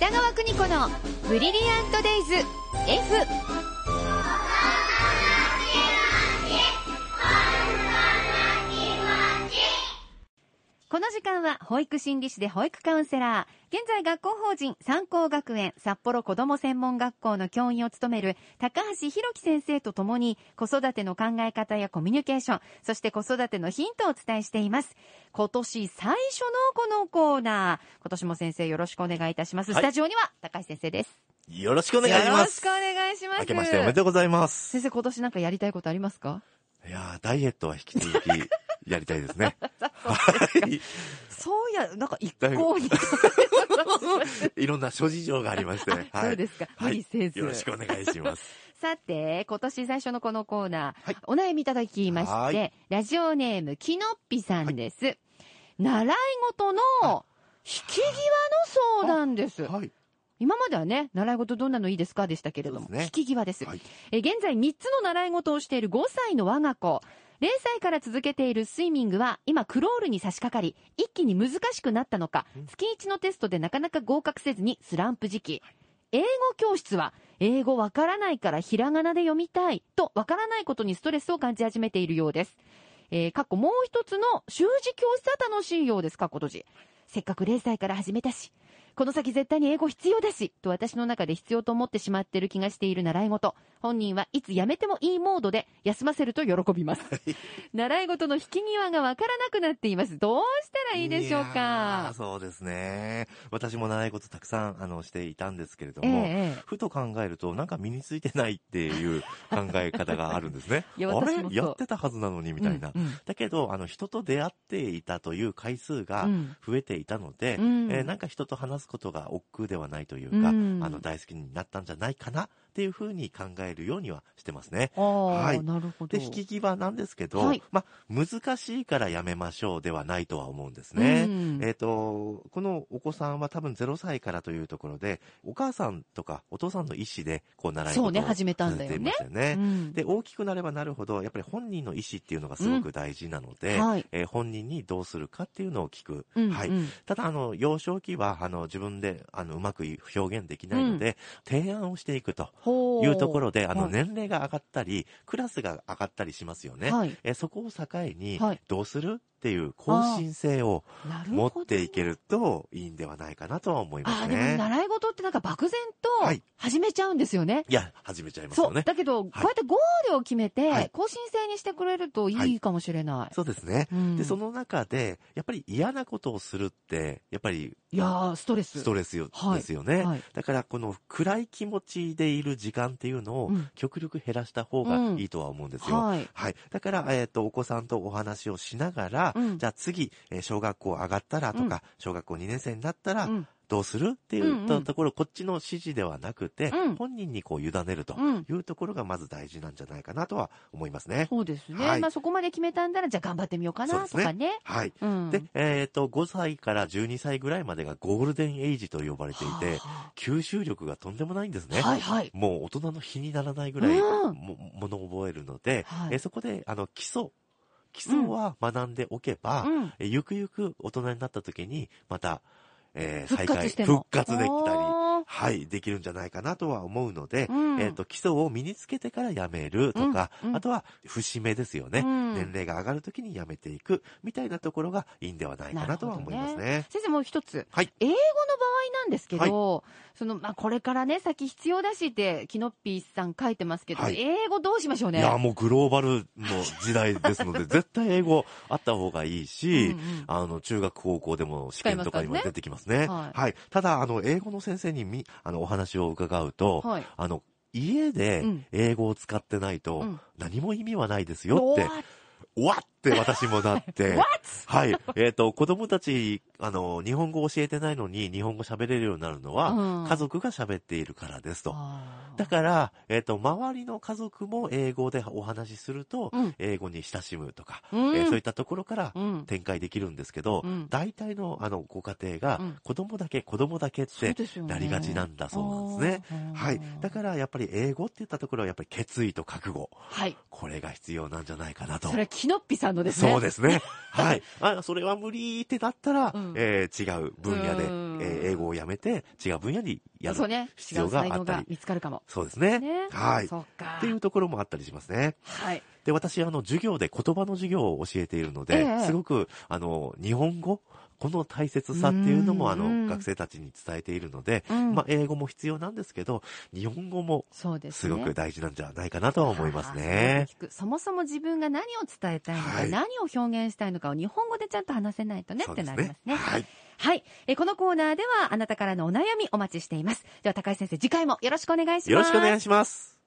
北川邦子のブリリアントデイズ F この時間は保育心理士で保育カウンセラー、現在学校法人三高学園札幌子ども専門学校の教員を務める高橋弘樹先生とともに子育ての考え方やコミュニケーション、そして子育てのヒントをお伝えしています。今年最初のこのコーナー、今年も先生よろしくお願いいたします。はいスタジオには高橋先生です。よろしくお願いします。よろしくお願いします。明けましておめでとうございます。先生今年なんかやりたいことありますか？いやーダイエットは引き続きやりたいですね。はい。そういや、なんか一向に。いろんな諸事情がありまして。はい。そうですか。無理せず。よろしくお願いします。さて、今年最初のこのコーナー、はいお悩みいただきまはして、ラジオネーム、きのっぴさんです。習い事の引き際の相談です。はい。今まではね、習い事どんなのいいですかでしたけれども、ね引き際です。はい。え現在3つの習い事をしている5歳の我が子。0歳から続けているスイミングは今クロールに差し掛かり、一気に難しくなったのかうん、月1のテストでなかなか合格せずにスランプ時期。英語教室は、英語わからないからひらがなで読みたいとわからないことにストレスを感じ始めているようです。えー、過去もう一つの習字教室は楽しいようです、過去閉じ。せっかく0歳から始めたし、この先絶対に英語必要だし、と私の中で必要と思ってしまっている気がしている習い事。本人はいつやめてもいいモードで休ませると喜びます。習い事の引き際がわからなくなっています。どうしたらいいでしょうかそうですね。私も習い事たくさん、あの、していたんですけれどええも、ええふと考えると、なんか身についてないっていう考え方があるんですね。いやあれ？やってたはずなのにみたいな。うんうんだけど、あの、人と出会っていたという回数がうん増えていたので、うんえーなんか人と話すことが億劫ではないというか、うんあの、大好きになったんじゃないかなっていうふうに考えるようにはしてますね。はいなるほど。で、引き際なんですけど、はいまあ、難しいからやめましょうではないとは思うんですね。うんえっ、と、このお子さんは多分0歳からというところで、お母さんとかお父さんの意思で、こう、習い事をね始めたんだよねね。うんで、大きくなればなるほど、やっぱり本人の意思っていうのがすごく大事なので、うんはいえー本人にどうするかっていうのを聞く。うんはい。うんただ、あの、幼少期は、あの、自分で、あの、うまく表現できないので、提案をしていくというところで、あの、はい。年齢が上がったり、クラスが上がったりしますよね。はい。えーそこを境にはい、どうする？っていう更新性をなるほど持っていけるといいんではないかなとは思いまああ、でもすね。習い事ってなんか漠然とはい始めちゃうんですよね。いや、始めちゃいますそう。よね。だけど、こうやってゴールを決めて、はい更新制にしてくれるといいかもしれない。そうですね。うんで、その中で、やっぱり嫌なことをするって、やっぱり、いやー、ストレス。ストレスよはいですよね、はいだから、この暗い気持ちでいる時間っていうのをうん極力減らした方がいいとは思うんですよ。はい。はい。だから、えっ、と、お子さんとお話をしながら、うんじゃあ次、えー小学校上がったらとか、うん小学校2年生になったら、うんどうするっていうんううんところ、こっちの指示ではなくて、うん本人にこう委ねるとうんいうところがまず大事なんじゃないかなとは思いますね。そうですね。はいまあそこまで決めたんだら、じゃあ頑張ってみようかなとかね。はい。うん。で、えっ、と、5歳から12歳ぐらいまでがゴールデンエイジと呼ばれていて、は吸収力がとんでもないんですね。あはいはい。もう大人の比にならないぐらいうんも、ものを覚えるので、はいえーそこで、あの、基礎、基礎は学んでおけば、うん。えーゆくゆく大人になった時に、また、えー再開。復活できたり、はい、できるんじゃないかなとは思うので、うんえっ、と、基礎を身につけてからやめるとか、うんうんあとは、節目ですよね、うん年齢が上がるときにやめていく、みたいなところがいいんではないかなとは思いますなね。先生もう一つ。はい。英語の場合なんですけど、その、まあ、これからね、先必要だしって、キノッピーさん書いてますけど、はい英語どうしましょうね？いや、もうグローバルの時代ですので、絶対英語あった方がいいし、うんうんあの、中学高校でも試験とかにも出てきますね。使いますはい。ただ、あの、英語の先生にみ、あの、お話を伺うと、はいあの、家でうん英語を使ってないとうん何も意味はないですよって、わって私もなって? はい。えっ、と、子供たち、あの、日本語を教えてないのに日本語喋れるようになるのは、うん家族が喋っているからですと。だから、えっ、と、周りの家族も英語でお話しすると、うん英語に親しむとか、うんえーそういったところからうん展開できるんですけど、うん大体のあのご家庭がうん子供だけ、子供だけってなりがちなんだそうなんですね。あーはい。だからやっぱり英語って言ったところはやっぱり決意と覚悟。はい。これが必要なんじゃないかなと。それはキノッピさんのですね。そうですね。はい。あ、それは無理ってなったら、うんえー違う分野でうんえー英語をやめて違う分野にやる。必要があったり。見つかるかも。そうですね。ね。はい。っ。ていうところもあったりしますね。はい。で、私、あの、授業で言葉の授業を教えているので、ええすごく、あの、日本語、この大切さっていうのも、あうんの、学生たちに伝えているので、うんまあ、英語も必要なんですけど、日本語もそうですね。すごく大事なんじゃないかなとは思いますあね。ーそう聞くそもそも自分が何を伝えたいのか、はい何を表現したいのかを日本語でちゃんと話せないとねってなりますね。はい。はい。えーこのコーナーではあなたからのお悩みお待ちしています。では高井先生、次回もよろしくお願いします。よろしくお願いします。